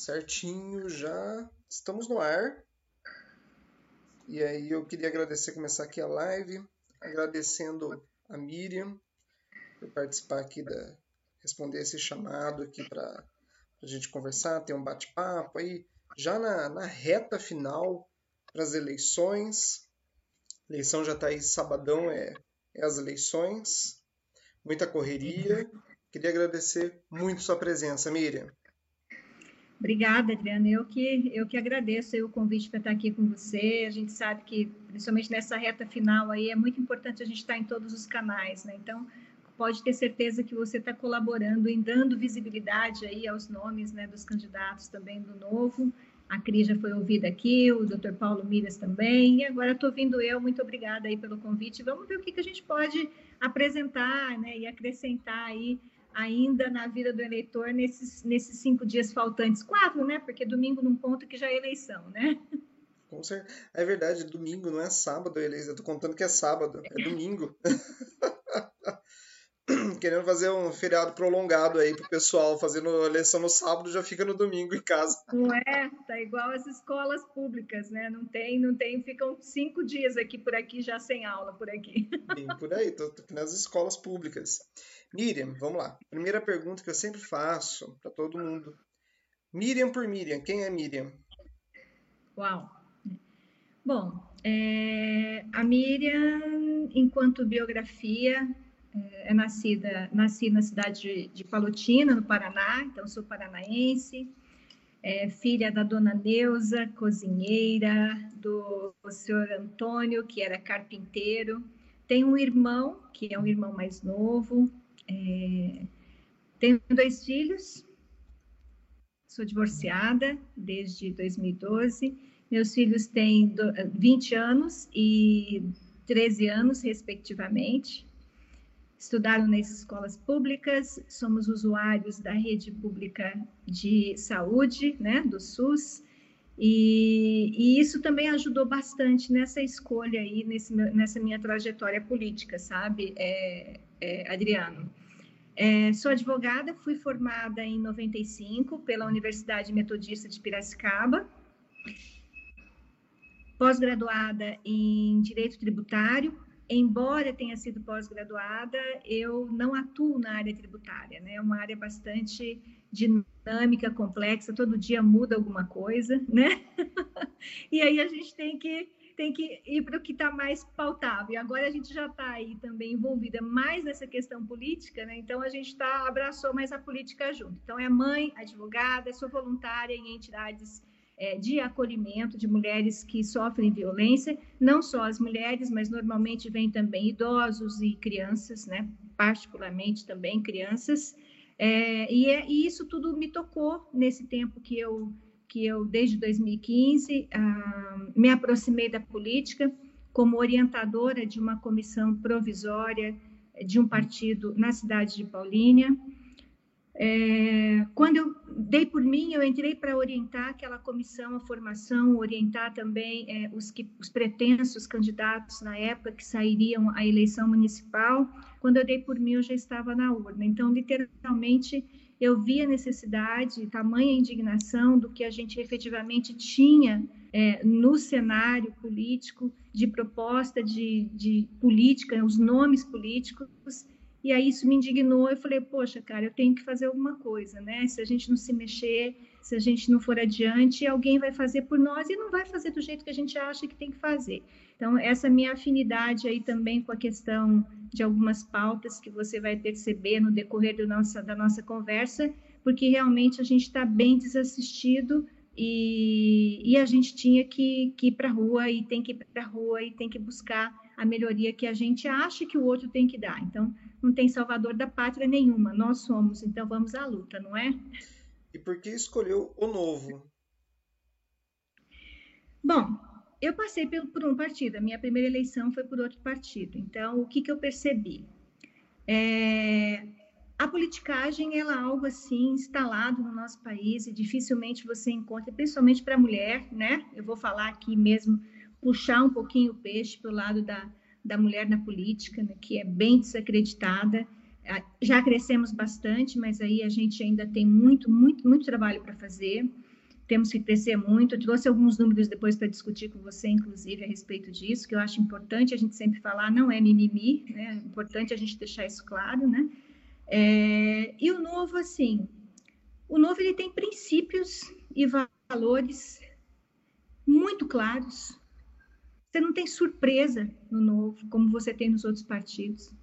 Certinho, já estamos no ar. E aí eu queria agradecer, começar aqui a live, agradecendo a Miriam por participar aqui da responder esse chamado aqui para a gente conversar, ter um bate-papo aí, já na, na reta final para as eleições. A eleição já está aí, sabadão é, é as eleições, muita correria. Queria agradecer muito sua presença, Miriam. Obrigada, Adriana. Eu que, eu que agradeço o convite para estar aqui com você. A gente sabe que, principalmente nessa reta final aí, é muito importante a gente estar em todos os canais, né? Então, pode ter certeza que você está colaborando em dando visibilidade aí aos nomes né, dos candidatos também do Novo. A Cris já foi ouvida aqui, o Dr. Paulo Miras também, e agora estou vindo eu. Muito obrigada aí pelo convite. Vamos ver o que, que a gente pode apresentar né, e acrescentar aí ainda na vida do eleitor nesses, nesses cinco dias faltantes. Quatro, né? Porque domingo não conta que já é eleição, né? Com certeza. É verdade, domingo não é sábado a eleição. Eu tô contando que é sábado, é domingo. Querendo fazer um feriado prolongado aí pro pessoal, fazendo eleição no sábado, já fica no domingo em casa. Não é? Tá igual as escolas públicas, né? Não tem, não tem, ficam cinco dias aqui por aqui já sem aula por aqui. Bem por aí, tô, tô nas escolas públicas. Miriam, vamos lá. Primeira pergunta que eu sempre faço para todo mundo. Miriam por Miriam, quem é Miriam? Uau! Bom, é, a Miriam, enquanto biografia, é, é nascida, nasci na cidade de, Palotina, no Paraná, então sou paranaense, é, filha da dona Neuza, cozinheira, do senhor Antônio, que era carpinteiro. Tenho um irmão, que é um irmão mais novo, é, tenho dois filhos, sou divorciada desde 2012. Meus filhos têm 20 anos e 13 anos, respectivamente. Estudaram nas escolas públicas, somos usuários da rede pública de saúde, né, do SUS, e, e, isso também ajudou bastante nessa escolha aí, nesse, nessa minha trajetória política, sabe, é, é, Adriano? É, sou advogada, fui formada em 95 pela Universidade Metodista de Piracicaba, pós-graduada em Direito Tributário. Embora tenha sido pós-graduada, eu não atuo na área tributária, né? É uma área bastante dinâmica, complexa, todo dia muda alguma coisa, né? e aí a gente tem que tem que ir para o que está mais pautável. E agora a gente já está aí também envolvida mais nessa questão política, né? Então a gente tá, abraçou mais a política junto. Então é mãe, advogada, sou voluntária em entidades é, de acolhimento de mulheres que sofrem violência, não só as mulheres, mas normalmente vem também idosos e crianças, né? Particularmente também crianças. É, e, é, e isso tudo me tocou nesse tempo que eu que eu, desde 2015, ah, me aproximei da política como orientadora de uma comissão provisória de um partido na cidade de Paulínia. É, quando eu dei por mim, eu entrei para orientar aquela comissão, a formação, orientar também é, os, que, os pretensos candidatos na época que sairiam à eleição municipal. Quando eu dei por mim, eu já estava na urna. Então, literalmente, eu vi a necessidade, tamanha indignação do que a gente efetivamente tinha é, no cenário político, de proposta de, de política, os nomes políticos, e aí isso me indignou. Eu falei, poxa, cara, eu tenho que fazer alguma coisa, né? Se a gente não se mexer, se a gente não for adiante, alguém vai fazer por nós e não vai fazer do jeito que a gente acha que tem que fazer. Então, essa minha afinidade aí também com a questão de algumas pautas que você vai perceber no decorrer do nossa, da nossa conversa, porque realmente a gente está bem desassistido e, e, a gente tinha que, que ir para a rua e tem que ir para a rua e tem que buscar a melhoria que a gente acha que o outro tem que dar. Então, não tem salvador da pátria nenhuma, nós somos, então vamos à luta, não é? E por que escolheu o novo? Bom, eu passei por um partido, a minha primeira eleição foi por outro partido. Então, o que, que eu percebi? É, a politicagem ela é algo assim instalado no nosso país e dificilmente você encontra, principalmente para a mulher, né? Eu vou falar aqui mesmo, puxar um pouquinho o peixe para o lado da, da mulher na política, né, que é bem desacreditada. Já crescemos bastante, mas aí a gente ainda tem muito, muito, muito trabalho para fazer. temos que crescer muito. Eu trouxe alguns números depois para discutir com você, inclusive, a respeito disso, que eu acho importante a gente sempre falar, não é mimimi, né? É importante a gente deixar isso claro, né? É, e o novo, assim, o novo ele tem princípios e valores muito claros. Você não tem surpresa no novo, como você tem nos outros partidos.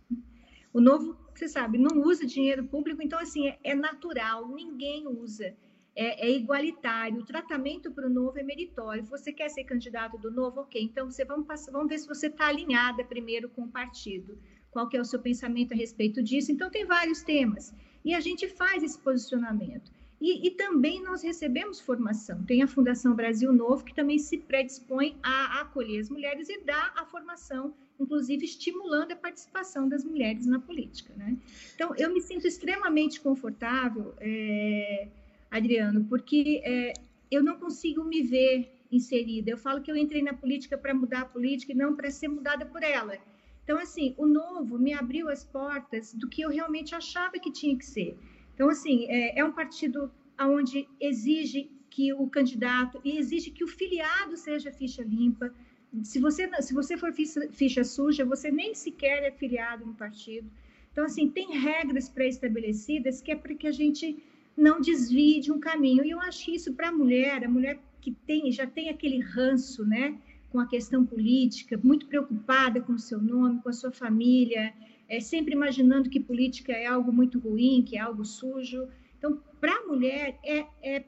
O novo, você sabe, não usa dinheiro público, então, assim, é, é natural, ninguém usa é, é igualitário, o tratamento para o novo é meritório. Você quer ser candidato do novo? Ok, então você vamos, passar, vamos ver se você está alinhada primeiro com o partido. Qual que é o seu pensamento a respeito disso? Então, tem vários temas. E a gente faz esse posicionamento. E, e, também nós recebemos formação. Tem a Fundação Brasil Novo, que também se predispõe a acolher as mulheres e dar a formação, inclusive estimulando a participação das mulheres na política. Né? Então, eu me sinto extremamente confortável. É Adriano, porque é, eu não consigo me ver inserida. Eu falo que eu entrei na política para mudar a política e não para ser mudada por ela. Então, assim, o novo me abriu as portas do que eu realmente achava que tinha que ser. Então, assim, é, é um partido onde exige que o candidato e exige que o filiado seja ficha limpa. Se você, se você for ficha, ficha suja, você nem sequer é filiado no partido. Então, assim, tem regras pré-estabelecidas que é para que a gente não desvie de um caminho. E eu acho isso para a mulher, a mulher que tem, já tem aquele ranço, né, com a questão política, muito preocupada com o seu nome, com a sua família, é, sempre imaginando que política é algo muito ruim, que é algo sujo. Então, para a mulher, é, é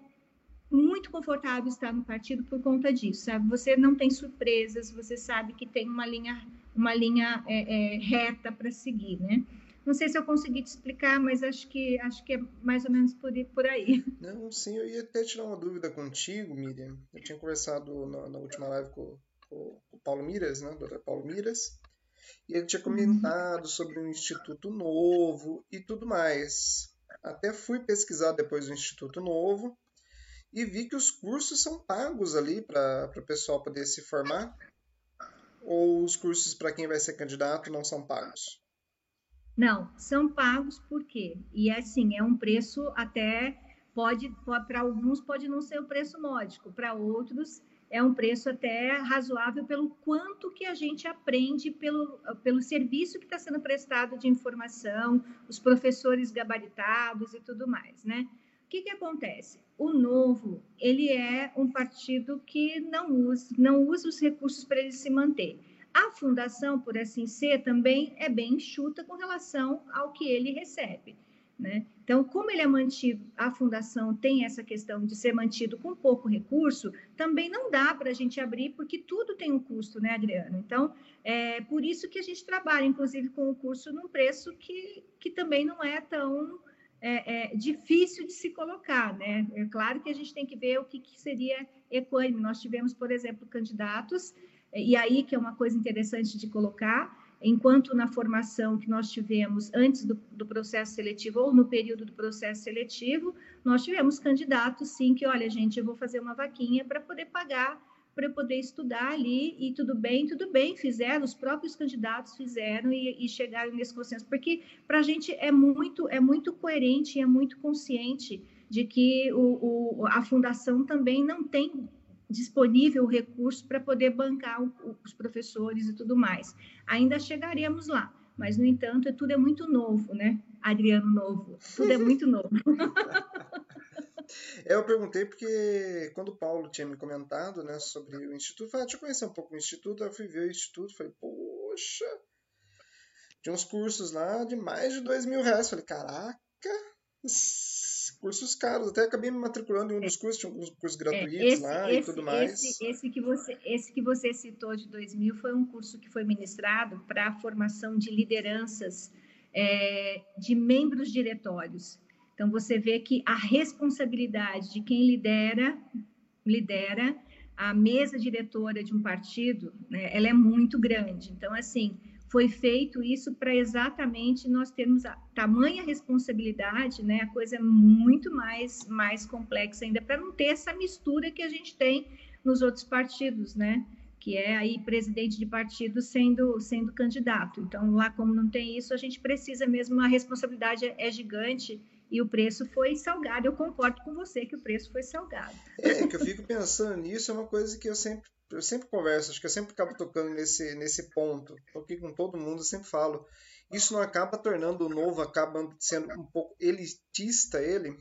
muito confortável estar no partido por conta disso, sabe? Você não tem surpresas, você sabe que tem uma linha, uma linha é, é, reta para seguir, né? Não sei se eu consegui te explicar, mas acho que acho que é mais ou menos por, por aí. Não, sim, eu ia até tirar uma dúvida contigo, Miriam. Eu tinha conversado na, na última live com, o Paulo Miras, né, doutor Paulo Miras, e ele tinha comentado uhum. sobre um instituto novo e tudo mais. Até fui pesquisar depois do Instituto Novo e vi que os cursos são pagos ali para o pessoal poder se formar. Ou os cursos para quem vai ser candidato não são pagos? Não, são pagos por quê? E assim, é um preço até pode, pode para alguns pode não ser o preço módico, para outros é um preço até razoável pelo quanto que a gente aprende pelo, pelo serviço que está sendo prestado de informação, os professores gabaritados e tudo mais, né? O que, que acontece? O Novo, ele é um partido que não usa, não usa os recursos para ele se manter. A fundação, por assim ser, também é bem enxuta com relação ao que ele recebe. Né? Então, como ele é mantido, a fundação tem essa questão de ser mantido com pouco recurso, também não dá para a gente abrir, porque tudo tem um custo, né, Adriano? Então, é por isso que a gente trabalha, inclusive, com o curso num preço que, que também não é tão é, é, difícil de se colocar, né? É claro que a gente tem que ver o que, que seria equânime. Nós tivemos, por exemplo, candidatos e aí que é uma coisa interessante de colocar, enquanto na formação que nós tivemos antes do, do, processo seletivo ou no período do processo seletivo, nós tivemos candidatos, sim, que, olha, gente, eu vou fazer uma vaquinha para poder pagar, para eu poder estudar ali, e tudo bem, tudo bem, fizeram, os próprios candidatos fizeram e, e chegaram nesse consenso, porque para a gente é muito, é muito coerente e é muito consciente de que o, o, a fundação também não tem disponível o recurso para poder bancar o, os professores e tudo mais. Ainda chegaremos lá, mas, no entanto, tudo é muito novo, né? Adriano Novo, tudo é muito novo. É, eu perguntei porque quando o Paulo tinha me comentado né, sobre o Instituto, falei, ah, deixa eu conhecer um pouco o Instituto, eu fui ver o Instituto, falei, poxa, tinha uns cursos lá de mais de dois mil reais. Falei, caraca, cursos caros. Até acabei me matriculando em um dos cursos, tinha alguns cursos é, gratuitos é, esse, lá esse, e tudo mais. Esse, esse, que você, esse que você citou de 2000 foi um curso que foi ministrado para a formação de lideranças é, de membros diretórios. Então, você vê que a responsabilidade de quem lidera, lidera a mesa diretora de um partido, né, ela é muito grande. Então, assim, foi feito isso para exatamente nós termos a tamanha responsabilidade, né? A coisa é muito mais mais complexa ainda para não ter essa mistura que a gente tem nos outros partidos, né? Que é aí presidente de partido sendo sendo candidato. Então lá como não tem isso, a gente precisa mesmo a responsabilidade é, é gigante e o preço foi salgado. Eu concordo com você que o preço foi salgado. É, que eu fico pensando nisso, é uma coisa que eu sempre, eu sempre converso, acho que eu sempre acabo tocando nesse, nesse ponto, porque com todo mundo eu sempre falo. Isso não acaba tornando o novo, acaba sendo um pouco elitista ele?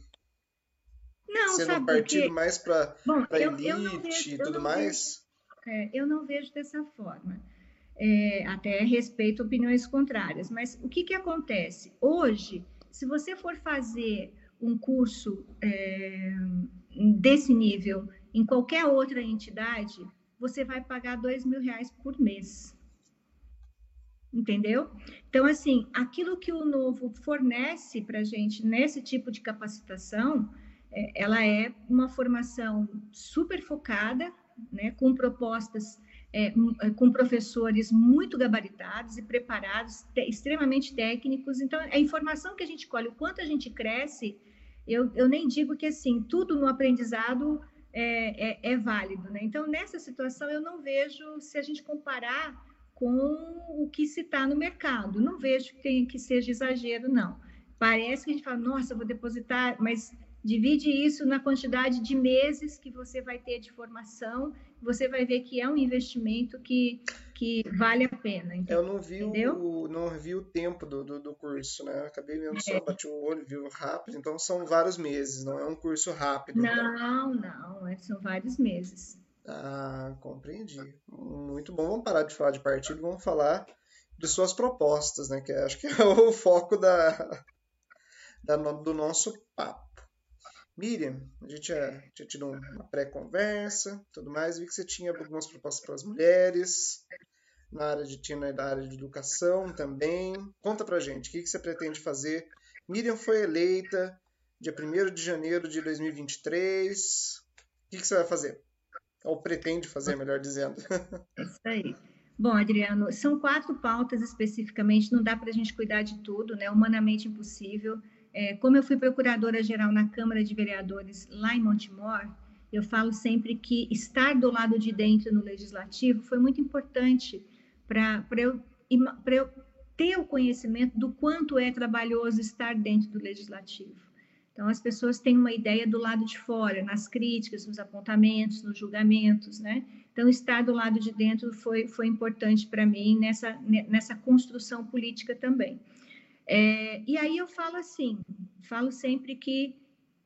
Não, sendo um partido mais para elite e tudo mais? Vejo, é, eu não vejo dessa forma. É, até respeito opiniões contrárias, mas o que, que acontece? Hoje, se você for fazer um curso é, desse nível em qualquer outra entidade, você vai pagar dois mil reais por mês. Entendeu? Então, assim, aquilo que o novo fornece para a gente nesse tipo de capacitação, é, ela é uma formação super focada, né, com propostas, é, é, com professores muito gabaritados e preparados, te, extremamente técnicos. Então, a informação que a gente colhe, o quanto a gente cresce, eu, eu nem digo que, assim, tudo no aprendizado é, é, é válido, né? Então, nessa situação, eu não vejo, se a gente comparar com o que se está no mercado, não vejo que, tem, que seja exagero, não. Parece que a gente fala, nossa, vou depositar, mas Divide isso na quantidade de meses que você vai ter de formação, você vai ver que é um investimento que, que vale a pena. Eu não vi, o, não vi o tempo do, do, do curso, né? acabei vendo só, é. bati o olho, viu rápido, então são vários meses, não é um curso rápido. Não, então. não, é, são vários meses. Ah, compreendi. Muito bom. Vamos parar de falar de partido, vamos falar de suas propostas, né? Que acho que é o foco da, da do nosso papo. Miriam, a gente já tinha tido uma pré-conversa, tudo mais, vi que você tinha algumas propostas para as mulheres, na área de tinha na área de educação também. Conta pra gente, o que, que você pretende fazer? Miriam foi eleita dia 1 de janeiro de 2023. O que, que você vai fazer? Ou pretende fazer, melhor dizendo. É isso aí. Bom, Adriano, são quatro pautas especificamente, não dá para a gente cuidar de tudo, né? Humanamente impossível. É, como eu fui procuradora-geral na Câmara de Vereadores lá em Montemor, eu falo sempre que estar do lado de dentro no legislativo foi muito importante para eu, eu ter o conhecimento do quanto é trabalhoso estar dentro do legislativo. Então, as pessoas têm uma ideia do lado de fora, nas críticas, nos apontamentos, nos julgamentos, né? Então, estar do lado de dentro foi, foi importante para mim nessa, nessa construção política também. É, e aí eu falo assim, falo sempre que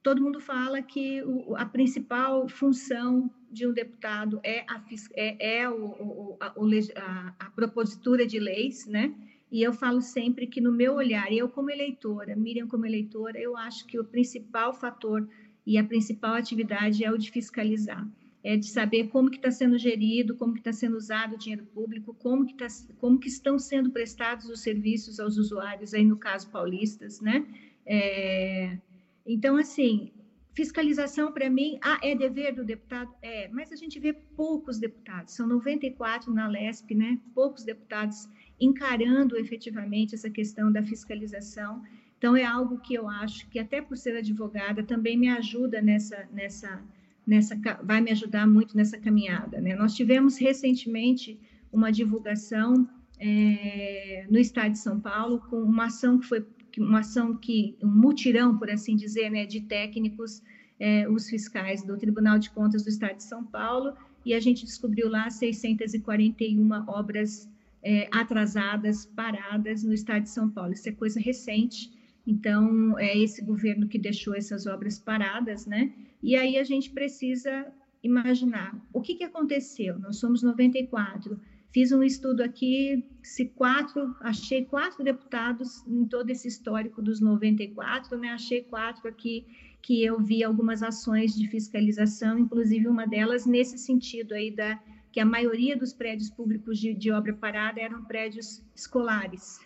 todo mundo fala que o, a principal função de um deputado é a, é, é o, o, a, a, a, propositura de leis, né? E eu falo sempre que no meu olhar, eu como eleitora, Miriam como eleitora, eu acho que o principal fator e a principal atividade é o de fiscalizar é, de saber como que está sendo gerido, como que está sendo usado o dinheiro público, como que, tá, como que estão sendo prestados os serviços aos usuários, aí no caso paulistas, né? É, então, assim, fiscalização para mim, ah, é dever do deputado? É, mas a gente vê poucos deputados, são 94 na LESP, né? Poucos deputados encarando efetivamente essa questão da fiscalização. Então, é algo que eu acho que, até por ser advogada, também me ajuda nessa, nessa nessa vai me ajudar muito nessa caminhada. Né? Nós tivemos recentemente uma divulgação é, no Estado de São Paulo com uma ação que foi uma ação que um mutirão, por assim dizer, né, de técnicos, é, os fiscais do Tribunal de Contas do Estado de São Paulo, e a gente descobriu lá 641 obras é, atrasadas, paradas no Estado de São Paulo. Isso é coisa recente. Então, é esse governo que deixou essas obras paradas, né? E aí a gente precisa imaginar o que, que aconteceu. Nós somos 94. Fiz um estudo aqui, se quatro, achei quatro deputados em todo esse histórico dos 94, né? Achei quatro aqui que eu vi algumas ações de fiscalização, inclusive uma delas nesse sentido aí da que a maioria dos prédios públicos de, de obra parada eram prédios escolares.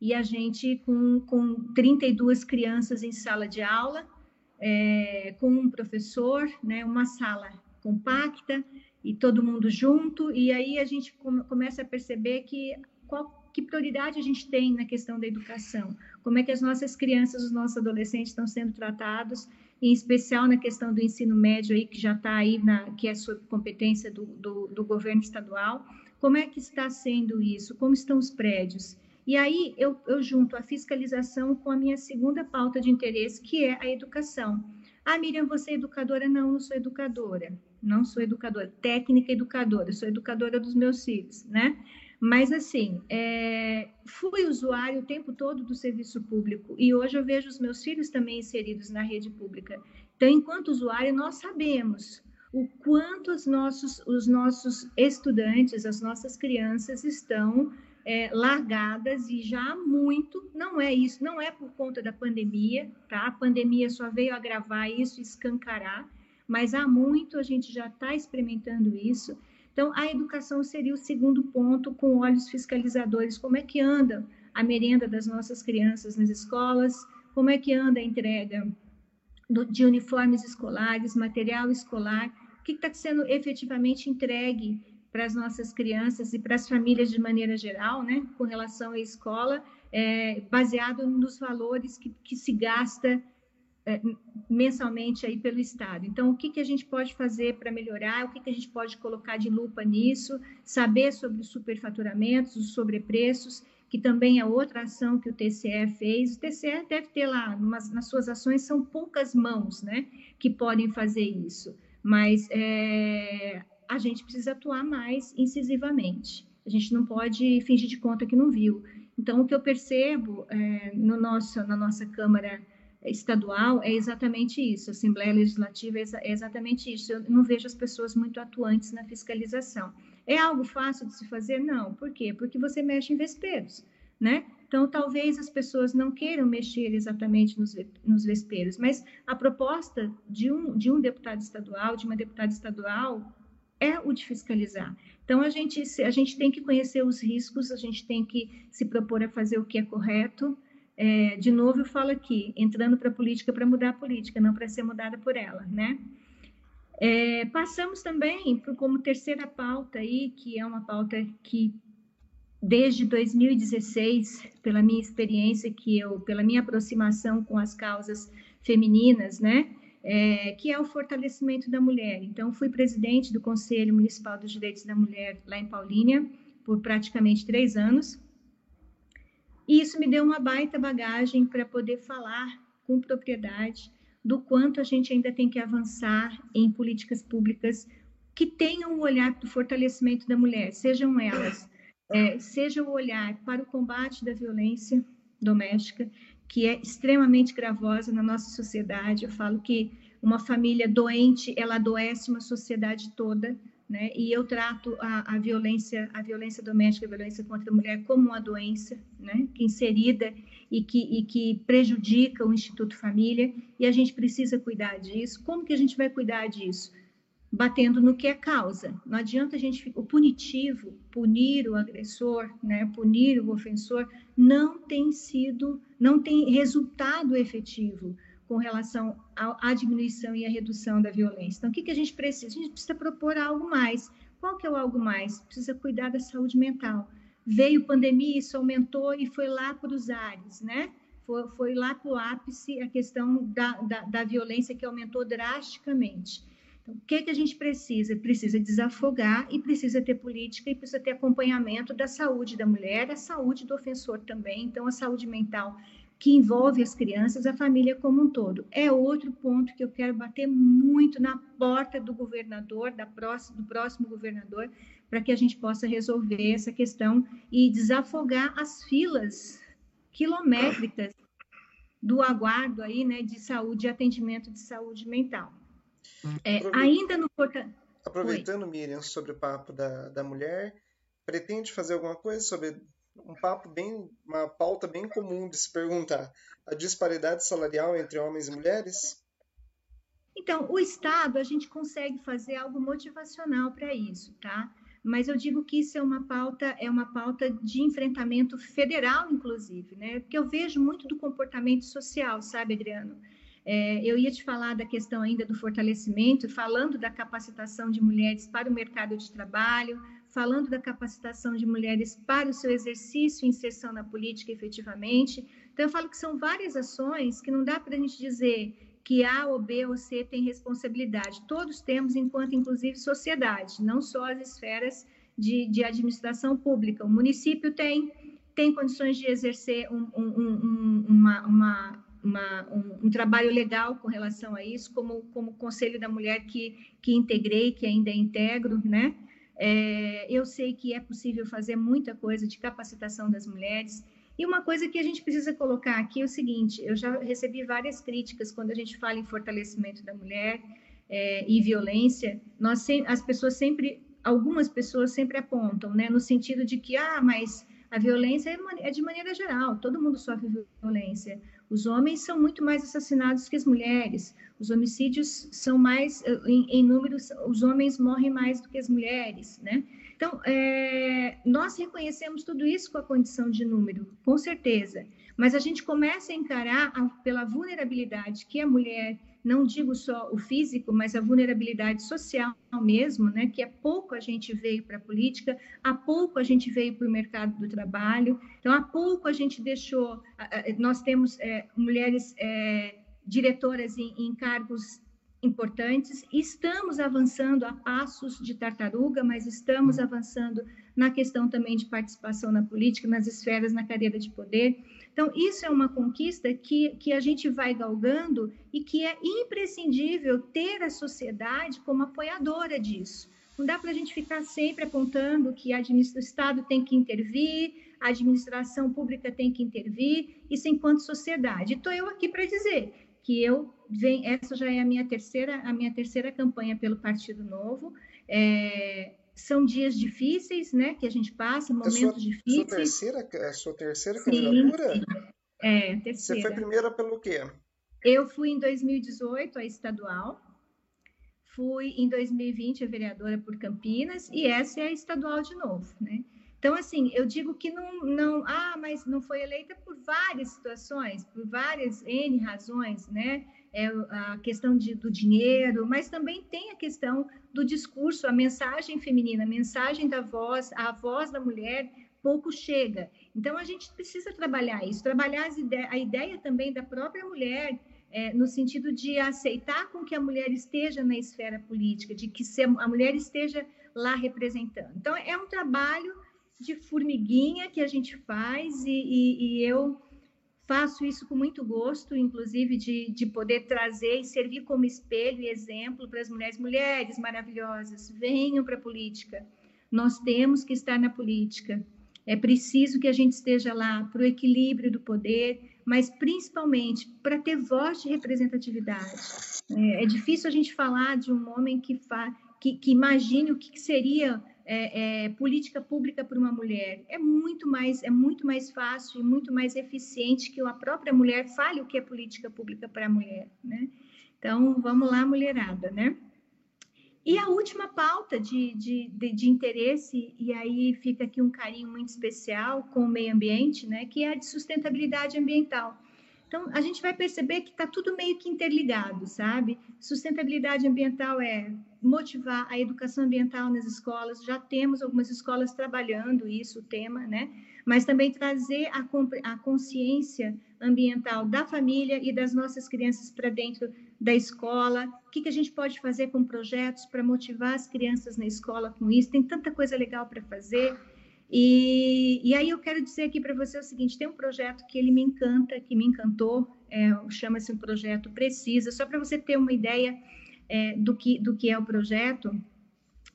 E a gente com, com 32 crianças em sala de aula, é, com um professor, né, uma sala compacta e todo mundo junto, e aí a gente começa a perceber que qual, que prioridade a gente tem na questão da educação, como é que as nossas crianças, os nossos adolescentes estão sendo tratados, em especial na questão do ensino médio aí que já está aí na que é sob competência do, do, do governo estadual, como é que está sendo isso, como estão os prédios E aí eu, eu junto a fiscalização com a minha segunda pauta de interesse, que é a educação. Ah, Miriam, você é educadora? Não, não sou educadora. Não sou educadora, técnica educadora, sou educadora dos meus filhos, né? Mas, assim, é, fui usuário o tempo todo do serviço público e hoje eu vejo os meus filhos também inseridos na rede pública. Então, enquanto usuário, nós sabemos o quanto os nossos, os nossos estudantes, as nossas crianças estão é, largadas e já há muito, não é isso, não é por conta da pandemia, tá? A pandemia só veio agravar isso, escancarar, mas há muito a gente já está experimentando isso. Então, a educação seria o segundo ponto, com olhos fiscalizadores. Como é que anda a merenda das nossas crianças nas escolas? Como é que anda a entrega de uniformes escolares, material escolar? O que está sendo efetivamente entregue para as nossas crianças e para as famílias de maneira geral, né, com relação à escola, é, baseado nos valores que, que se gasta mensalmente aí pelo Estado. Então, o que, que a gente pode fazer para melhorar? O que, que a gente pode colocar de lupa nisso? Saber sobre os superfaturamentos, os sobrepreços, que também é outra ação que o TCE fez. O TCE deve ter lá, nas suas ações, são poucas mãos né, que podem fazer isso, mas é, a gente precisa atuar mais incisivamente. A gente não pode fingir de conta que não viu. Então, o que eu percebo é, no nosso, na nossa Câmara estadual é exatamente isso, a Assembleia Legislativa é exatamente isso. Eu não vejo as pessoas muito atuantes na fiscalização. É algo fácil de se fazer? Não. Por quê? Porque você mexe em vesperos, né? Então, talvez as pessoas não queiram mexer exatamente nos, nos vesperos, mas a proposta de um, de um deputado estadual, de uma deputada estadual, é o de fiscalizar. Então, a gente, a gente tem que conhecer os riscos, a gente tem que se propor a fazer o que é correto, é, de novo eu falo aqui, entrando para a política para mudar a política, não para ser mudada por ela, né? É, passamos também por, como terceira pauta aí, que é uma pauta que desde 2016, pela minha experiência, que eu, pela minha aproximação com as causas femininas, né, é, que é o fortalecimento da mulher. Então, fui presidente do Conselho Municipal dos Direitos da Mulher lá em Paulínia por praticamente três anos. E isso me deu uma baita bagagem para poder falar com propriedade do quanto a gente ainda tem que avançar em políticas públicas que tenham o olhar para o fortalecimento da mulher, sejam elas, é, seja o olhar para o combate da violência doméstica, que é extremamente gravosa na nossa sociedade. Eu falo que uma família doente, ela adoece uma sociedade toda, né? E eu trato a, a, violência, a violência doméstica, a violência contra a mulher como uma doença, né? Que inserida e que, e que prejudica o Instituto Família e a gente precisa cuidar disso. Como que a gente vai cuidar disso? Batendo no que é causa. Não adianta a gente o punitivo, punir o agressor, né? Punir o ofensor, não tem sido, não tem resultado efetivo com relação à diminuição e à redução da violência. Então, o que, que a gente precisa? A gente precisa propor algo mais. Qual que é o algo mais? Precisa cuidar da saúde mental. Veio pandemia, isso aumentou e foi lá para os ares, né? Foi, foi lá para o ápice a questão da, da, da, violência que aumentou drasticamente. Então, o que, que a gente precisa? Precisa desafogar e precisa ter política e precisa ter acompanhamento da saúde da mulher, da saúde do ofensor também. Então, a saúde mental que envolve as crianças, a família como um todo. É outro ponto que eu quero bater muito na porta do governador, da próxima, do próximo governador, para que a gente possa resolver essa questão e desafogar as filas quilométricas do aguardo aí, né, de saúde, de atendimento de saúde mental. É, ainda no Aproveitando, Oi. Miriam, sobre o papo da, da mulher, pretende fazer alguma coisa sobre um papo bem, uma pauta bem comum de se perguntar: a disparidade salarial entre homens e mulheres? Então, o Estado, a gente consegue fazer algo motivacional para isso, tá? Mas eu digo que isso é uma pauta, é uma pauta de enfrentamento federal, inclusive, né? Porque eu vejo muito do comportamento social, sabe, Adriano? É, eu ia te falar da questão ainda do fortalecimento, falando da capacitação de mulheres para o mercado de trabalho, falando da capacitação de mulheres para o seu exercício e inserção na política efetivamente. Então, eu falo que são várias ações que não dá para a gente dizer que A ou B ou C tem responsabilidade. Todos temos, enquanto inclusive sociedade, não só as esferas de, de administração pública. O município tem, tem condições de exercer um, um, um, uma, uma, uma, um, trabalho legal com relação a isso, como, como Conselho da Mulher que, que integrei, que ainda integro, né? É, eu sei que é possível fazer muita coisa de capacitação das mulheres. E uma coisa que a gente precisa colocar aqui é o seguinte: eu já recebi várias críticas quando a gente fala em fortalecimento da mulher é, e violência. Nós, as pessoas sempre, algumas pessoas sempre apontam, né, no sentido de que, ah, mas a violência é, é de maneira geral, todo mundo sofre violência. Os homens são muito mais assassinados que as mulheres. Os homicídios são mais, em, em números, os homens morrem mais do que as mulheres, né? Então, é, nós reconhecemos tudo isso com a condição de número, com certeza. Mas a gente começa a encarar a, pela vulnerabilidade que a mulher não digo só o físico, mas a vulnerabilidade social mesmo, né? Que há pouco a gente veio para a política, há pouco a gente veio para o mercado do trabalho, então há pouco a gente deixou, nós temos é, mulheres é, diretoras em, em cargos importantes. Estamos avançando a passos de tartaruga, mas estamos avançando na questão também de participação na política, nas esferas, na cadeira de poder. Então, isso é uma conquista que, que a gente vai galgando e que é imprescindível ter a sociedade como apoiadora disso. Não dá para a gente ficar sempre apontando que o Estado tem que intervir, a administração pública tem que intervir, isso enquanto sociedade. Estou eu aqui para dizer que eu venho, essa já é a minha terceira, a minha terceira campanha pelo Partido Novo. É, são dias difíceis, né, que a gente passa, momentos sua, difíceis. Sua terceira, a sua terceira sim, candidatura? Sim. É, terceira. Você foi primeira pelo quê? Eu fui em 2018 a estadual, fui em 2020 a vereadora por Campinas e essa é a estadual de novo, né? Então, assim, eu digo que não, não, ah, mas não foi eleita por várias situações, por várias N razões, né? É a questão de, do dinheiro, mas também tem a questão do discurso, a mensagem feminina, a mensagem da voz, a voz da mulher pouco chega. Então, a gente precisa trabalhar isso, trabalhar a ideia também da própria mulher, é, no sentido de aceitar com que a mulher esteja na esfera política, de que a mulher esteja lá representando. Então, é um trabalho de formiguinha que a gente faz e, e, e eu faço isso com muito gosto, inclusive de, de poder trazer e servir como espelho e exemplo para as mulheres. Mulheres maravilhosas, venham para a política. Nós temos que estar na política. É preciso que a gente esteja lá para o equilíbrio do poder, mas principalmente para ter voz de representatividade. É, é, difícil a gente falar de um homem que, fa, que, que imagine o que seria é, é, política pública para uma mulher. É muito mais é muito mais fácil e muito mais eficiente que a própria mulher fale o que é política pública para a mulher, né? Então vamos lá, mulherada, né? E a última pauta de, de, de, de, interesse, e aí fica aqui um carinho muito especial com o meio ambiente, né, que é a de sustentabilidade ambiental. Então, a gente vai perceber que está tudo meio que interligado, sabe? Sustentabilidade ambiental é motivar a educação ambiental nas escolas, já temos algumas escolas trabalhando isso, o tema, né? Mas também trazer a, a consciência ambiental da família e das nossas crianças para dentro da escola. O que, que a gente pode fazer com projetos para motivar as crianças na escola com isso? Tem tanta coisa legal para fazer. E, e aí eu quero dizer aqui para você o seguinte: tem um projeto que ele me encanta, que me encantou, é, chama-se um projeto Precisa, só para você ter uma ideia é, do, que, do que é o projeto.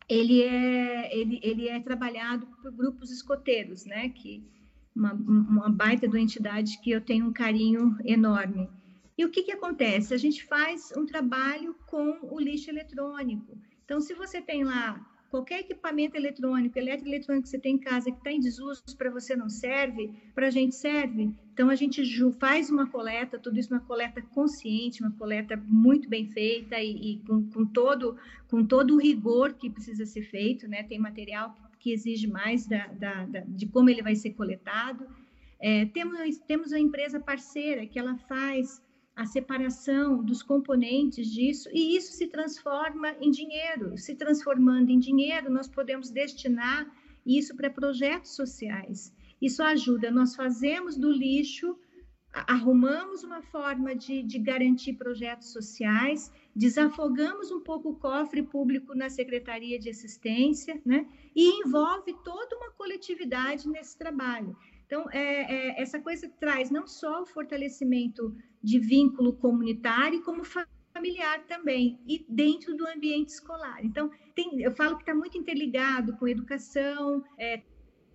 Ele é, ele, ele é trabalhado por grupos escoteiros, né? Que uma, uma baita de entidade que eu tenho um carinho enorme. E o que, que acontece? A gente faz um trabalho com o lixo eletrônico. Então, se você tem lá qualquer equipamento eletrônico, eletroeletrônico que você tem em casa que está em desuso para você não serve, para a gente serve. Então a gente faz uma coleta, tudo isso uma coleta consciente, uma coleta muito bem feita e, e com, com, todo com todo o rigor que precisa ser feito, né? Tem material que exige mais da, da, da de como ele vai ser coletado. É, temos temos uma empresa parceira que ela faz a separação dos componentes disso e isso se transforma em dinheiro. Se transformando em dinheiro, nós podemos destinar isso para projetos sociais. Isso ajuda. Nós fazemos do lixo, arrumamos uma forma de, de garantir projetos sociais, desafogamos um pouco o cofre público na Secretaria de Assistência, né? E envolve toda uma coletividade nesse trabalho. Então, é, é, essa coisa traz não só o fortalecimento de vínculo comunitário, como familiar também, e dentro do ambiente escolar. Então, tem, eu falo que está muito interligado com educação, está é,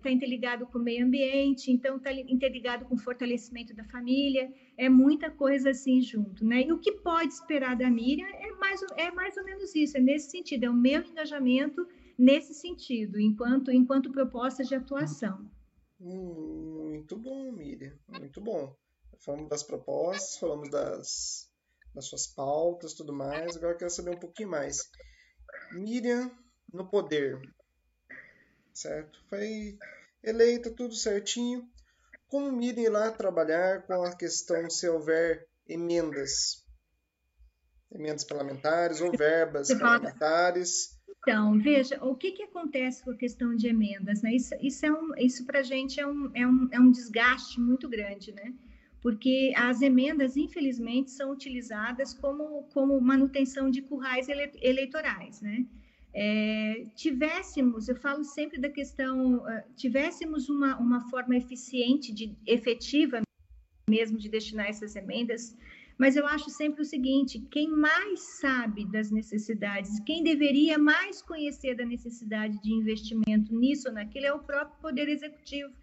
tá interligado com o meio ambiente, então está interligado com o fortalecimento da família, é muita coisa assim junto, né? E o que pode esperar da Miriam é mais, é mais ou menos isso, é nesse sentido, é o meu engajamento nesse sentido, enquanto, enquanto proposta de atuação. Hum, muito bom, Miriam, muito bom. Falamos das propostas, falamos das, das suas pautas, tudo mais. Agora eu quero saber um pouquinho mais. Miriam no poder, certo? Foi eleita, tudo certinho. Como Miriam ir lá trabalhar com a questão se houver emendas? Emendas parlamentares ou verbas parlamentares? Então, veja, o que, que acontece com a questão de emendas? Né? Isso, isso, é um, isso para a gente é um, é, um, é um desgaste muito grande, né? Porque as emendas, infelizmente, são utilizadas como, como manutenção de currais ele, eleitorais, né? É, tivéssemos, eu falo sempre da questão, uh, tivéssemos uma, uma forma eficiente, de efetiva mesmo de destinar essas emendas, mas eu acho sempre o seguinte: quem mais sabe das necessidades, quem deveria mais conhecer da necessidade de investimento nisso ou naquilo é o próprio Poder Executivo.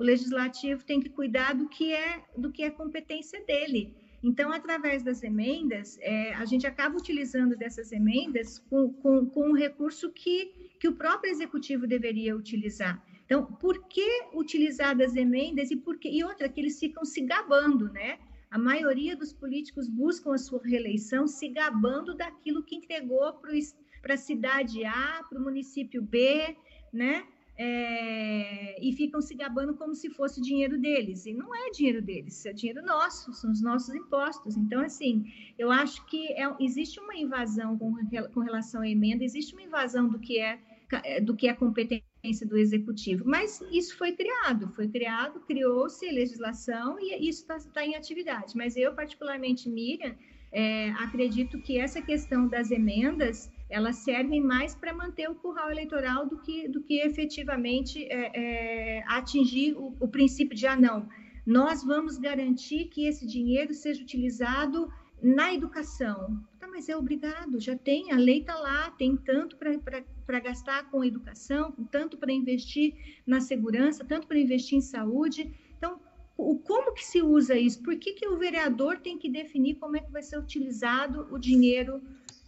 O Legislativo tem que cuidar do que é, do que é competência dele. Então, através das emendas, é, a gente acaba utilizando dessas emendas com, com, com um recurso que, que o próprio executivo deveria utilizar. Então, por que utilizar das emendas e por que, e outra que eles ficam se gabando, né? A maioria dos políticos buscam a sua reeleição se gabando daquilo que entregou para a cidade A, para o município B, né? É, e ficam se gabando como se fosse dinheiro deles. E não é dinheiro deles, é dinheiro nosso, são os nossos impostos. Então, assim, eu acho que é, existe uma invasão com, com relação à emenda, existe uma invasão do que é do que é competência do executivo. Mas isso foi criado, foi criado, criou-se legislação e isso está tá em atividade. Mas eu, particularmente, Miriam, é, acredito que essa questão das emendas elas servem mais para manter o curral eleitoral do que, do que efetivamente é, é, atingir o, o princípio de ah, não, nós vamos garantir que esse dinheiro seja utilizado na educação. Tá, mas é obrigado, já tem, a lei está lá, tem tanto para gastar com educação, tanto para investir na segurança, tanto para investir em saúde. Então, o, como que se usa isso? Por que, que o vereador tem que definir como é que vai ser utilizado o dinheiro,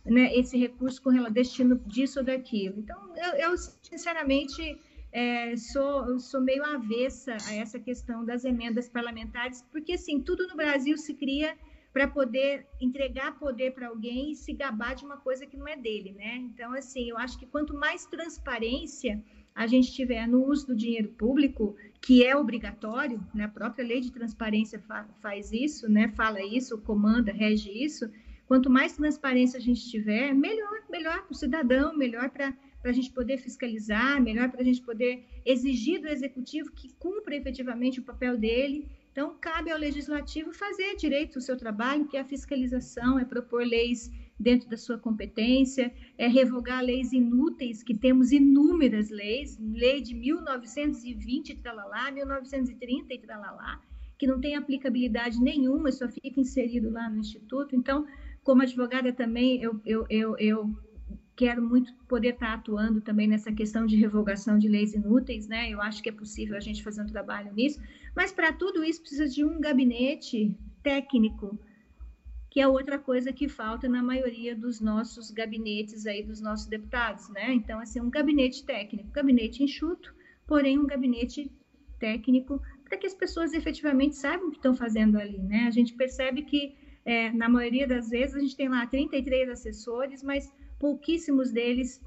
né, esse recurso com destino disso ou daquilo? Então, eu, eu sinceramente é, sou, sou meio avessa a essa questão das emendas parlamentares, porque assim, tudo no Brasil se cria para poder entregar poder para alguém e se gabar de uma coisa que não é dele, né? Então, assim, eu acho que quanto mais transparência a gente tiver no uso do dinheiro público, que é obrigatório, né? a própria lei de transparência fa faz isso, né? fala isso, comanda, rege isso. Quanto mais transparência a gente tiver, melhor, melhor para o cidadão, melhor para a gente poder fiscalizar, melhor para a gente poder exigir do executivo que cumpra efetivamente o papel dele então, cabe ao legislativo fazer direito o seu trabalho, que é a fiscalização, é propor leis dentro da sua competência, é revogar leis inúteis, que temos inúmeras leis, lei de 1920 tralalá, 1930 e tralalá, que não tem aplicabilidade nenhuma, só fica inserido lá no Instituto. Então, como advogada também, eu, eu, eu, eu quero muito poder estar atuando também nessa questão de revogação de leis inúteis, né? Eu acho que é possível a gente fazer um trabalho nisso, mas para tudo isso precisa de um gabinete técnico, que é outra coisa que falta na maioria dos nossos gabinetes aí dos nossos deputados, né? Então, assim, um gabinete técnico, gabinete enxuto, porém um gabinete técnico para que as pessoas efetivamente saibam o que estão fazendo ali, né? A gente percebe que é, na maioria das vezes a gente tem lá 33 assessores, mas pouquíssimos deles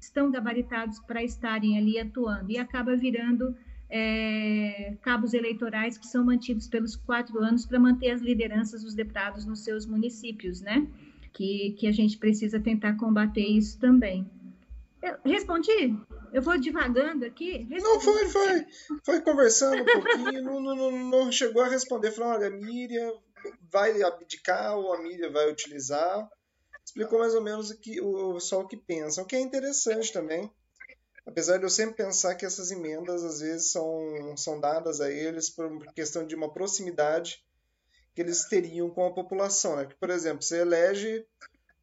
estão gabaritados para estarem ali atuando e acaba virando é, cabos eleitorais que são mantidos pelos quatro anos para manter as lideranças dos deputados nos seus municípios, né? Que, que a gente precisa tentar combater isso também. Eu respondi? Eu vou divagando aqui? Respondi. Não, foi, foi. Foi conversando um pouquinho, não, não, não, chegou a responder. Falou, olha, Miriam vai abdicar ou a Miriam vai utilizar explicou mais ou menos o que, o, só o que pensa, o que é interessante também. Apesar de eu sempre pensar que essas emendas às vezes são, são dadas a eles por questão de uma proximidade que eles teriam com a população. Né? Por exemplo, você elege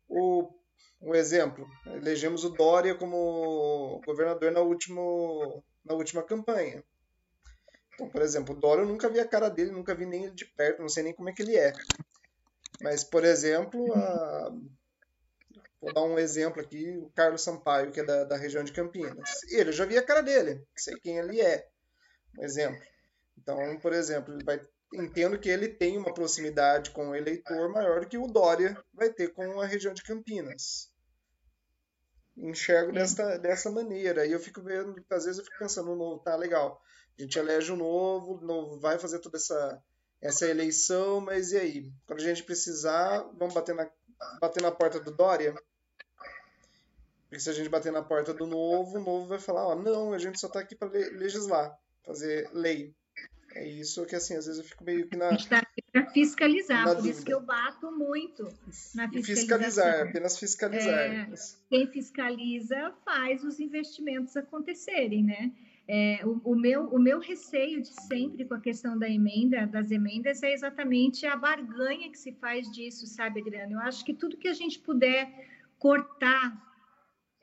o um exemplo, elegemos o Dória como governador na, último, na última campanha. Então, por exemplo, o Dória eu nunca vi a cara dele, nunca vi nem ele de perto, não sei nem como é que ele é. Mas, por exemplo, a... vou dar um exemplo aqui, o Carlos Sampaio, que é da, da região de Campinas. Ele, eu já vi a cara dele, sei quem ele é. Um exemplo. Então, por exemplo, ele vai entendo que ele tem uma proximidade com o eleitor maior que o Dória vai ter com a região de Campinas enxergo dessa, dessa maneira. E eu fico vendo, às vezes eu fico pensando, novo, tá legal. A gente elege o novo, o novo vai fazer toda essa, essa eleição, mas e aí? Quando a gente precisar, vamos bater na, bater na porta do Dória? Porque se a gente bater na porta do novo, o novo vai falar, ó, não, a gente só tá aqui para legislar, fazer lei. É isso que, assim, às vezes eu fico meio que na. A gente está aqui para fiscalizar, por dúvida. isso que eu bato muito na fiscalização. fiscalizar, apenas fiscalizar. É, quem fiscaliza faz os investimentos acontecerem, né? É, o, o, meu, o meu receio de sempre com a questão da emenda, das emendas, é exatamente a barganha que se faz disso, sabe, Adriano? Eu acho que tudo que a gente puder cortar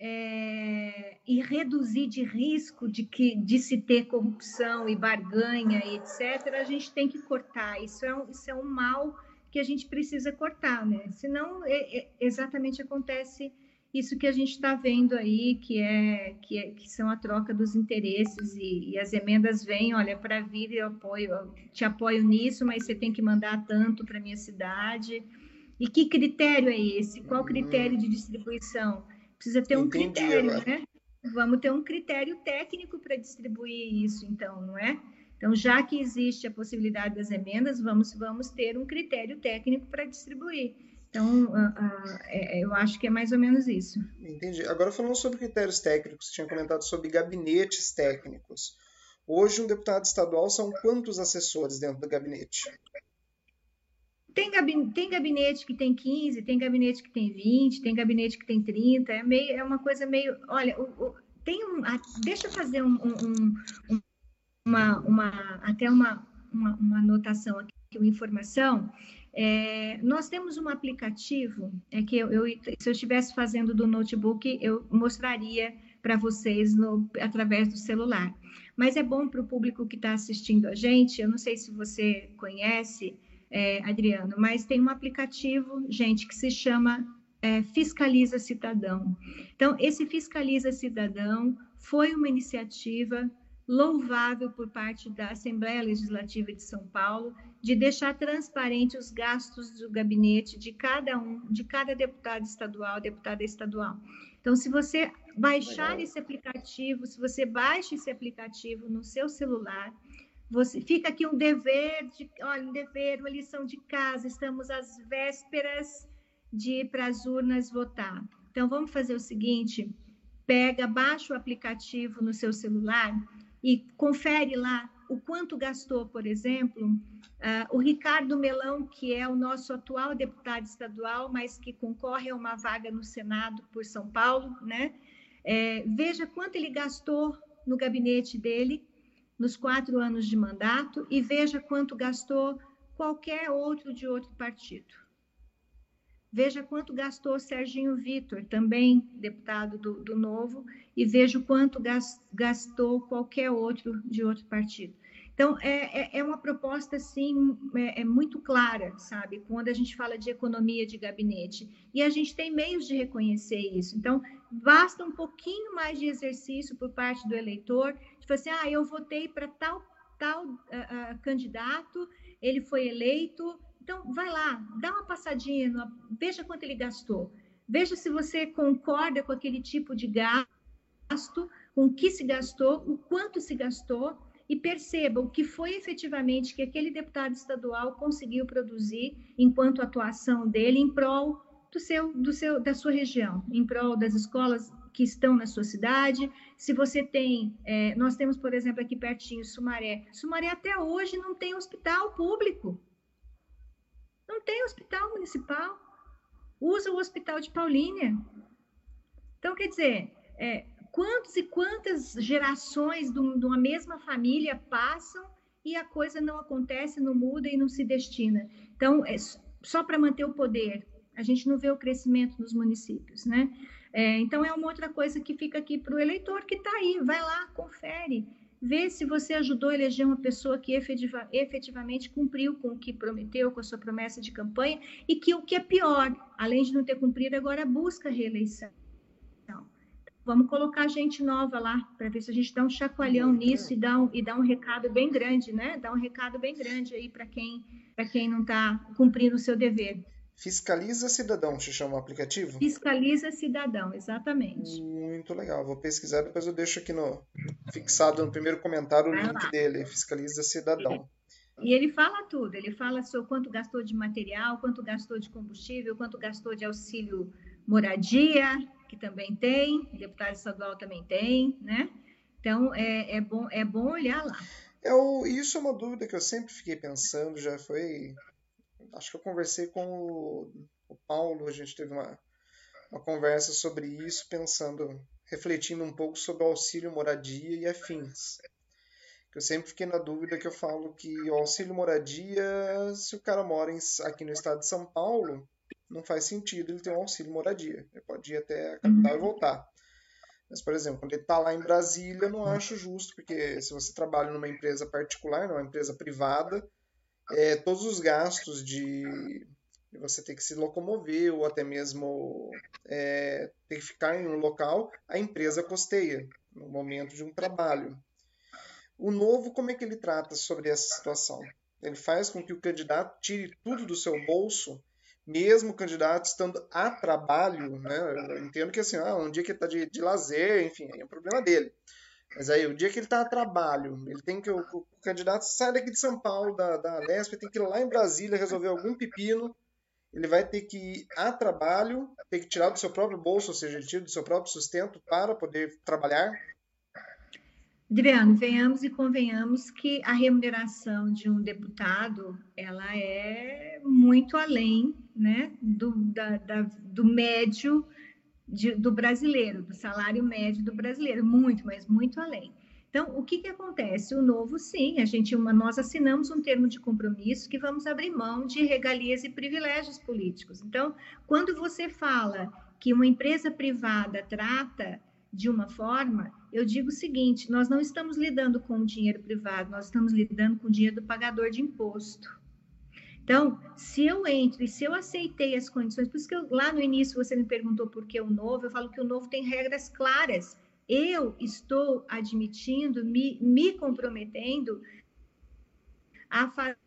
é, e reduzir de risco de que de se ter corrupção e barganha e etc a gente tem que cortar isso é um, isso é um mal que a gente precisa cortar né senão é, é, exatamente acontece isso que a gente está vendo aí que é que, é, que são a troca dos interesses e, e as emendas vêm olha para vir eu apoio eu te apoio nisso mas você tem que mandar tanto para minha cidade e que critério é esse qual critério de distribuição Precisa ter um Entendi, critério, agora. né? Vamos ter um critério técnico para distribuir isso, então, não é? Então, já que existe a possibilidade das emendas, vamos, vamos ter um critério técnico para distribuir. Então, uh, é, eu acho que é mais ou menos isso. Entendi. Agora, falando sobre critérios técnicos, você tinha comentado sobre gabinetes técnicos. Hoje, um deputado estadual são quantos assessores dentro do gabinete? Tem gabinete, tem gabinete que tem 15, tem gabinete que tem 20, tem gabinete que tem 30, é, meio, é uma coisa meio. Olha, o, o, tem um. Deixa eu fazer um, um, uma, uma, até uma, uma, uma anotação aqui, uma informação. É, nós temos um aplicativo, é que eu, eu, se eu estivesse fazendo do notebook, eu mostraria para vocês no, através do celular. Mas é bom para o público que está assistindo a gente, eu não sei se você conhece, é, Adriano, mas tem um aplicativo, gente, que se chama é, Fiscaliza Cidadão. Então, esse Fiscaliza Cidadão foi uma iniciativa louvável por parte da Assembleia Legislativa de São Paulo de deixar transparente os gastos do gabinete de cada um, de cada deputado estadual, deputada estadual. Então, se você baixar Legal. esse aplicativo, se você baixa esse aplicativo no seu celular, você fica aqui um dever, de, olha, um dever, uma lição de casa. Estamos às vésperas de ir para as urnas votar. Então vamos fazer o seguinte: pega, baixa o aplicativo no seu celular e confere lá o quanto gastou, por exemplo, uh, o Ricardo Melão, que é o nosso atual deputado estadual, mas que concorre a uma vaga no Senado por São Paulo, né? É, veja quanto ele gastou no gabinete dele nos quatro anos de mandato e veja quanto gastou qualquer outro de outro partido. Veja quanto gastou Serginho Vitor, também deputado do, do Novo, e veja quanto gastou qualquer outro de outro partido. Então, é, é, é uma proposta, assim, é, é, muito clara, sabe? Quando a gente fala de economia de gabinete. E a gente tem meios de reconhecer isso. Então, basta um pouquinho mais de exercício por parte do eleitor, de falar assim, ah, eu votei para tal, tal uh, uh, candidato, ele foi eleito, então vai lá, dá uma passadinha, veja quanto ele gastou. Veja se você concorda com aquele tipo de gasto, com o que se gastou, o quanto se gastou, e perceba o que foi efetivamente que aquele deputado estadual conseguiu produzir enquanto atuação dele em prol do seu, do seu, da sua região, em prol das escolas que estão na sua cidade. Se você tem, é, nós temos, por exemplo, aqui pertinho Sumaré. Sumaré até hoje não tem hospital público, não tem hospital municipal. Usa o hospital de Paulínia. Então, quer dizer, é, quantos e quantas gerações de uma mesma família passam e a coisa não acontece, não muda e não se destina. Então, é só para manter o poder, a gente não vê o crescimento nos municípios, né? É, então, é uma outra coisa que fica aqui para o eleitor que está aí, vai lá, confere, vê se você ajudou a eleger uma pessoa que efetiva, efetivamente cumpriu com o que prometeu, com a sua promessa de campanha, e que o que é pior, além de não ter cumprido, agora busca a reeleição. Então, vamos colocar gente nova lá, para ver se a gente dá um chacoalhão nisso e dá um, e dá um recado bem grande, né? Dá um recado bem grande aí para quem, quem não está cumprindo o seu dever. Fiscaliza Cidadão se chama o aplicativo? Fiscaliza Cidadão, exatamente. Muito legal. Vou pesquisar, depois eu deixo aqui no fixado no primeiro comentário o Vai link lá. dele, Fiscaliza Cidadão. E ele fala tudo, ele fala sobre quanto gastou de material, quanto gastou de combustível, quanto gastou de auxílio moradia, que também tem, deputado estadual também tem, né? Então é, é, bom, é bom olhar lá. É o, isso é uma dúvida que eu sempre fiquei pensando, já foi acho que eu conversei com o, o Paulo, a gente teve uma, uma conversa sobre isso, pensando, refletindo um pouco sobre o auxílio moradia e afins. Eu sempre fiquei na dúvida que eu falo que o auxílio moradia, se o cara mora em, aqui no estado de São Paulo, não faz sentido ele ter um auxílio moradia. Ele pode ir até a capital e voltar. Mas, por exemplo, quando ele está lá em Brasília, eu não acho justo, porque se você trabalha numa empresa particular, numa empresa privada, é, todos os gastos de, você ter que se locomover ou até mesmo é, ter que ficar em um local, a empresa costeia no momento de um trabalho. O novo, como é que ele trata sobre essa situação? Ele faz com que o candidato tire tudo do seu bolso, mesmo o candidato estando a trabalho, né? Eu entendo que assim, ah, um dia que ele está de, de lazer, enfim, é um problema dele. Mas aí, o dia que ele está a trabalho, ele tem que. O, o, candidato sai daqui de São Paulo, da, da Lesp, tem que ir lá em Brasília resolver algum pepino. Ele vai ter que ir a trabalho, ter que tirar do seu próprio bolso, ou seja, ele tira do seu próprio sustento para poder trabalhar. Adriano, venhamos e convenhamos que a remuneração de um deputado ela é muito além né, do, da, da, do médio de, do brasileiro, do salário médio do brasileiro, muito, mas muito além. Então, o que, que acontece? O novo, sim, a gente, uma, nós assinamos um termo de compromisso que vamos abrir mão de regalias e privilégios políticos. Então, quando você fala que uma empresa privada trata de uma forma, eu digo o seguinte: nós não estamos lidando com o dinheiro privado, nós estamos lidando com o dinheiro do pagador de imposto. Então, se eu entro e se eu aceitei as condições, por isso que eu, lá no início você me perguntou por que o novo, eu falo que o novo tem regras claras. Eu estou admitindo, me, me comprometendo a fazer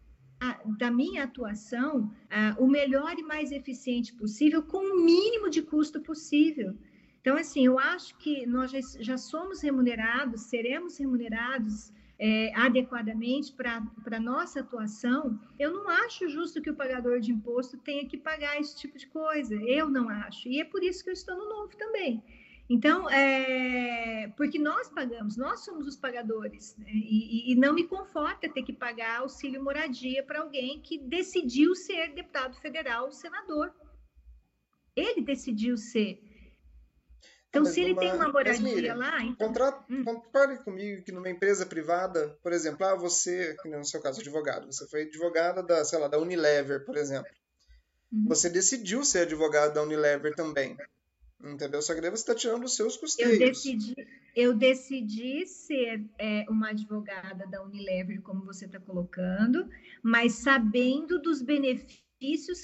da minha atuação o melhor e mais eficiente possível, com o mínimo de custo possível. Então, assim, eu acho que nós já, já somos remunerados, seremos remunerados é, adequadamente para a nossa atuação, eu não acho justo que o pagador de imposto tenha que pagar esse tipo de coisa. Eu não acho. E é por isso que eu estou no novo também. Então, é, porque nós pagamos, nós somos os pagadores, né? e, e, não me conforta ter que pagar auxílio moradia para alguém que decidiu ser deputado federal, senador. Ele decidiu ser. Então, se ele tem uma moradia lá. Então... Contrato, hum. Compare comigo que numa empresa privada, por exemplo, ah, você, no seu caso, advogado, você foi advogada da, sei lá, da Unilever, por exemplo. Uhum. Você decidiu ser advogado da Unilever também. Entendeu? Só que daí você está tirando os seus custeios. Eu decidi, eu decidi ser é, uma advogada da Unilever, como você está colocando, mas sabendo dos benefícios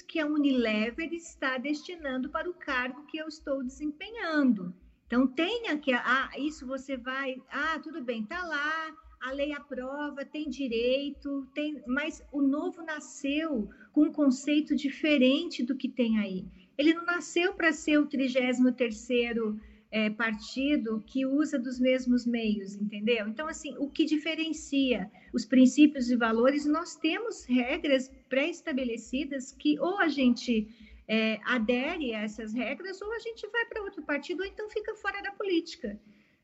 que a Unilever está destinando para o cargo que eu estou desempenhando. Então, tenha que. Ah, isso você vai. Ah, tudo bem, está lá, a lei aprova, tem direito, tem, mas o novo nasceu com um conceito diferente do que tem aí. Ele não nasceu para ser o 33º é, partido que usa dos mesmos meios, entendeu? Então, assim, o que diferencia os princípios e valores, nós temos regras pré-estabelecidas que ou a gente é, adere a essas regras ou a gente vai para outro partido ou então fica fora da política.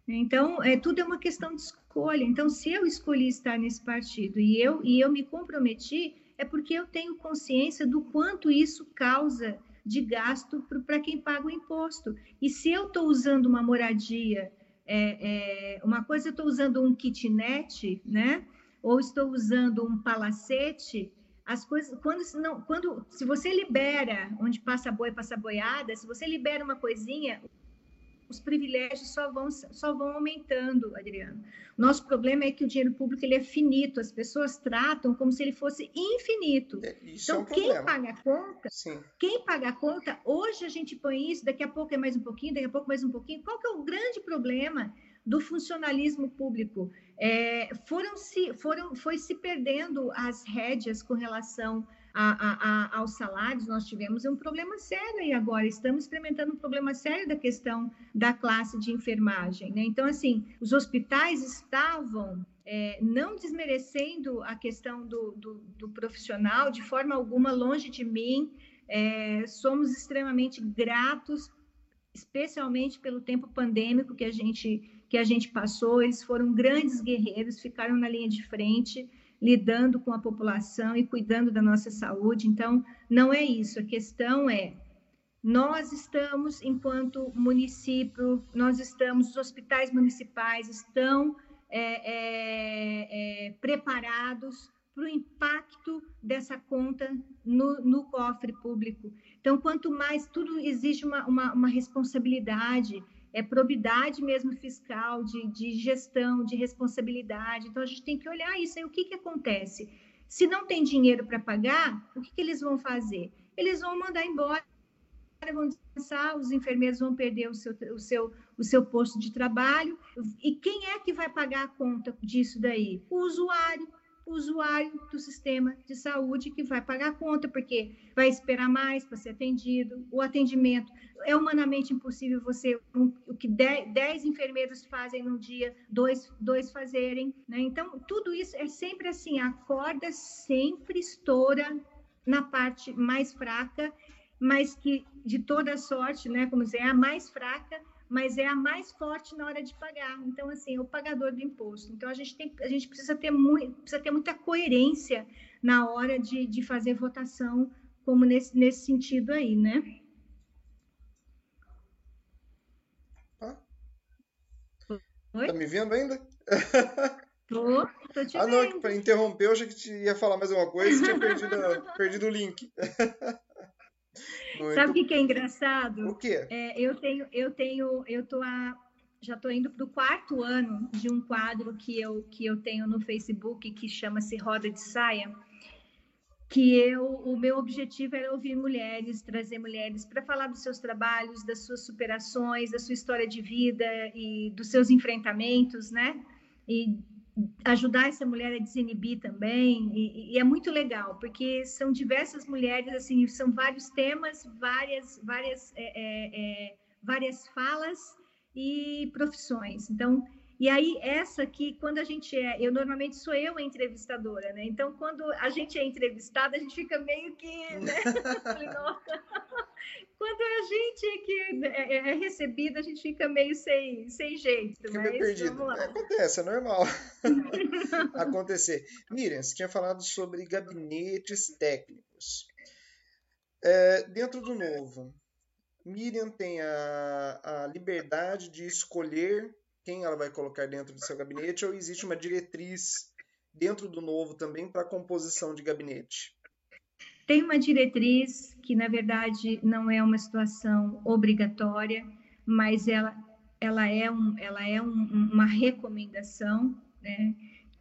Então, é, tudo é uma questão de escolha. Então, se eu escolhi estar nesse partido e eu, e eu me comprometi, é porque eu tenho consciência do quanto isso causa de gasto para quem paga o imposto. E se eu estou usando uma moradia é, é, uma coisa eu estou usando um kitnet, né? Ou estou usando um palacete, as coisas quando não, quando se você libera onde passa boi passa boiada, se você libera uma coisinha, os privilégios só vão, só vão aumentando, Adriano. Nosso problema é que o dinheiro público ele é finito, as pessoas tratam como se ele fosse infinito. É, isso é então, um quem problema. paga a conta, Sim. quem paga a conta, hoje a gente põe isso, daqui a pouco é mais um pouquinho, daqui a pouco mais um pouquinho. Qual que é o grande problema do funcionalismo público? É, foram se, foram, foi se perdendo as rédeas com relação a, a, aos salários, nós tivemos um problema sério aí agora, estamos experimentando um problema sério da questão da classe de enfermagem. Né? Então, assim, os hospitais estavam é, não desmerecendo a questão do, do, do, profissional de forma alguma, longe de mim, é, somos extremamente gratos, especialmente pelo tempo pandêmico que a gente que a gente passou, eles foram grandes guerreiros, ficaram na linha de frente, lidando com a população e cuidando da nossa saúde. Então, não é isso. A questão é nós estamos, enquanto município, nós estamos, os hospitais municipais estão é, é, é, preparados para o impacto dessa conta no, no, cofre público. Então, quanto mais, tudo exige uma, uma, uma responsabilidade, é probidade mesmo fiscal, de, de, gestão, de responsabilidade. Então, a gente tem que olhar isso. Aí, o que, que acontece? Se não tem dinheiro para pagar, o que, que eles vão fazer? Eles vão mandar embora, vão descansar, os enfermeiros vão perder o seu, o, seu, o seu posto de trabalho. E quem é que vai pagar a conta disso daí? O usuário usuário do sistema de saúde que vai pagar a conta, porque vai esperar mais para ser atendido, o atendimento. É humanamente impossível você, um, o que 10 enfermeiros fazem no dia, dois, dois fazerem. Né? Então, tudo isso é sempre assim: a corda sempre estoura na parte mais fraca, mas que de toda sorte, né, como dizer, é a mais fraca mas é a mais forte na hora de pagar. Então, assim, é o pagador do imposto. Então, a gente, tem, a gente precisa, ter muito, precisa ter muita coerência na hora de, de fazer votação, como nesse, nesse sentido aí, né? Ah. Oi? Tá me vendo ainda? Tô, tô te ah, não, é para interromper, eu achei que ia falar mais uma coisa e tinha perdido, perdido o link. Muito... Sabe o que, que, é engraçado? O quê? É, eu tenho, eu tenho, eu tô a, já estou indo para o quarto ano de um quadro que eu, que eu tenho no Facebook que chama-se Roda de Saia, que eu, o meu objetivo era ouvir mulheres, trazer mulheres para falar dos seus trabalhos, das suas superações, da sua história de vida e dos seus enfrentamentos, né? E ajudar essa mulher a desinibir também e, e, é muito legal porque são diversas mulheres assim são vários temas várias várias é, é, é, várias falas e profissões então e aí essa aqui quando a gente é eu normalmente sou eu a entrevistadora né então quando a gente é entrevistada a gente fica meio que né? quando a gente é que é, é, é recebida, a gente fica meio sem, sem jeito. Fica meio perdido. Acontece, é normal acontecer. Miriam, você tinha falado sobre gabinetes técnicos. É, dentro do novo, Miriam tem a, a liberdade de escolher quem ela vai colocar dentro do seu gabinete ou existe uma diretriz dentro do novo também para a composição de gabinete? Tem uma diretriz que, na verdade, não é uma situação obrigatória, mas ela, ela é, um, ela é um, uma recomendação né,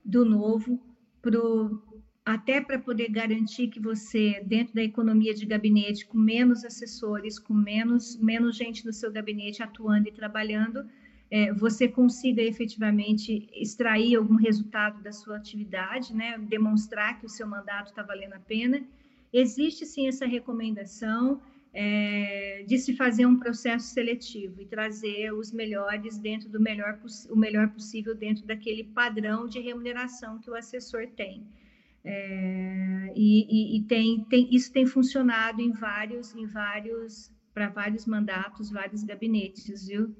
do novo, pro, até para poder garantir que você, dentro da economia de gabinete, com menos assessores, com menos, menos gente no seu gabinete atuando e trabalhando, é, você consiga efetivamente extrair algum resultado da sua atividade, né, demonstrar que o seu mandato está valendo a pena existe sim essa recomendação é, de se fazer um processo seletivo e trazer os melhores dentro do melhor o melhor possível dentro daquele padrão de remuneração que o assessor tem. É, e, e, e tem, tem, isso tem funcionado em vários, em vários, para vários mandatos, vários gabinetes, viu?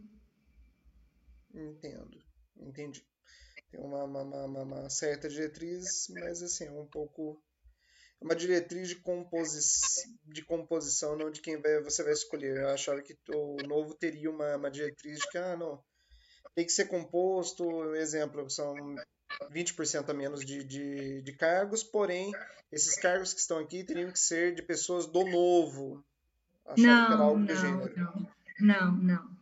Entendo, entendi. Tem uma, uma, uma, uma certa diretriz, mas assim, é um pouco uma diretriz de, composi de composição, não de quem vai, você vai escolher. Eu achava que o novo teria uma, uma diretriz de que, ah, não, tem que ser composto, exemplo, são 20% a menos de, de, de, cargos, porém, esses cargos que estão aqui teriam que ser de pessoas do novo. Achava não, algo não, do gênero. Não, não, não.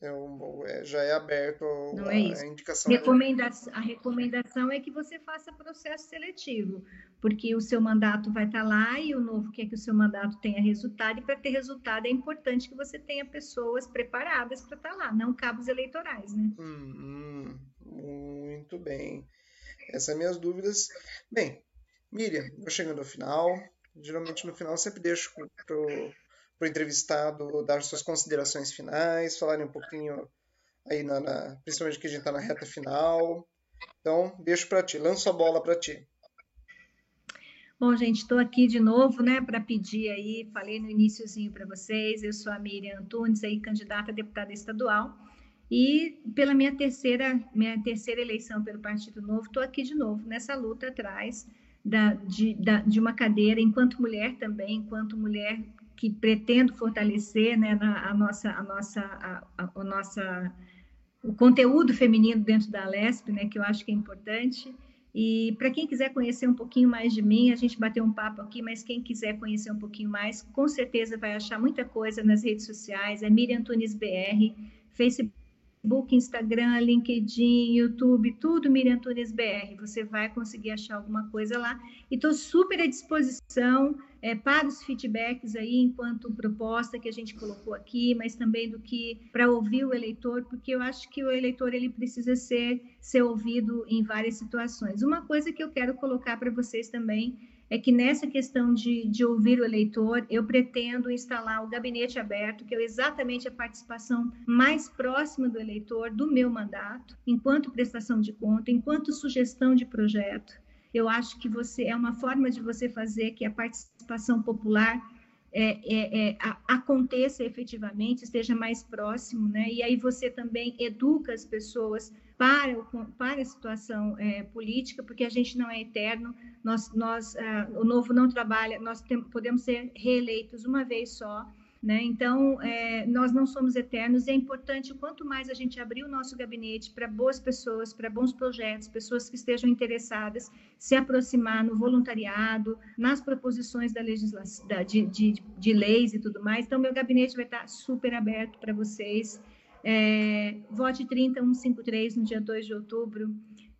É um, é, já é aberto a, é a indicação. Recomenda a recomendação é que você faça processo seletivo, porque o seu mandato vai estar lá e o novo quer que o seu mandato tenha resultado, e para ter resultado é importante que você tenha pessoas preparadas para estar lá, não cabos eleitorais, né? Hum, hum, muito bem. Essas são minhas dúvidas. Bem, Miriam, vou chegando ao final. Geralmente no final sempre deixo para para o entrevistado dar suas considerações finais, falarem um pouquinho aí, na, na principalmente que a gente está na reta final. Então, deixo para ti, lanço a bola para ti. Bom, gente, estou aqui de novo, né, para pedir aí, falei no iníciozinho para vocês, eu sou a Miriam Antunes, aí, candidata a deputada estadual, e pela minha terceira, minha terceira eleição pelo Partido Novo, estou aqui de novo, nessa luta atrás da, de, da, de uma cadeira, enquanto mulher também, enquanto mulher que pretendo fortalecer né, na, a nossa, a nossa, a, a, nossa, o conteúdo feminino dentro da Lesp, né, que eu acho que é importante. E para quem quiser conhecer um pouquinho mais de mim, a gente bateu um papo aqui, mas quem quiser conhecer um pouquinho mais, com certeza vai achar muita coisa nas redes sociais. É Miriam Tunes BR, Facebook Facebook, Instagram, LinkedIn, YouTube, tudo Miriam Tunes BR. Você vai conseguir achar alguma coisa lá. E estou super à disposição é, para os feedbacks aí, enquanto proposta que a gente colocou aqui, mas também do que para ouvir o eleitor, porque eu acho que o eleitor ele precisa ser, ser ouvido em várias situações. Uma coisa que eu quero colocar para vocês também é que nessa questão de, de ouvir o eleitor, eu pretendo instalar o gabinete aberto, que é exatamente a participação mais próxima do eleitor do meu mandato, enquanto prestação de conta, enquanto sugestão de projeto. Eu acho que você é uma forma de você fazer que a participação popular é, é, é, aconteça efetivamente, esteja mais próximo, né? E aí você também educa as pessoas para, o, para a situação é, política, porque a gente não é eterno, nós, nós uh, o novo não trabalha, nós tem, podemos ser reeleitos uma vez só, né? Então, é, nós não somos eternos e é importante, quanto mais a gente abrir o nosso gabinete para boas pessoas, para bons projetos, pessoas que estejam interessadas, se aproximar no voluntariado, nas proposições da legislação, de, de, de leis e tudo mais. Então, meu gabinete vai estar super aberto para vocês. É, vote 30153 no dia 2 de outubro.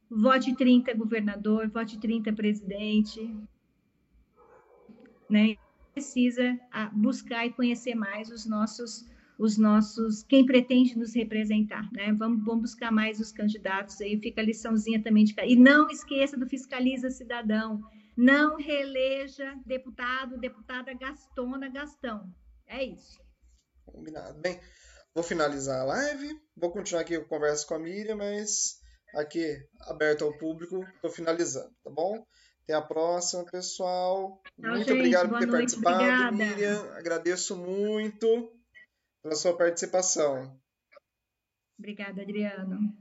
Vote 30 governador, vote 30 presidente. Né? Precisa buscar e conhecer mais os nossos os nossos, quem pretende nos representar, né? Vamos, vamos buscar mais os candidatos aí, fica a liçãozinha também de E não esqueça do Fiscaliza Cidadão, não reeleja deputado, deputada Gastona Gastão. É isso. Combinado. Bem, Vou finalizar a live, vou continuar aqui a conversa com a Miriam, mas aqui aberto ao público, estou finalizando, tá bom? Até a próxima, pessoal. Tchau, muito gente, obrigado por ter noite, participado, obrigada. Miriam. Agradeço muito pela sua participação. Obrigada, Adriano.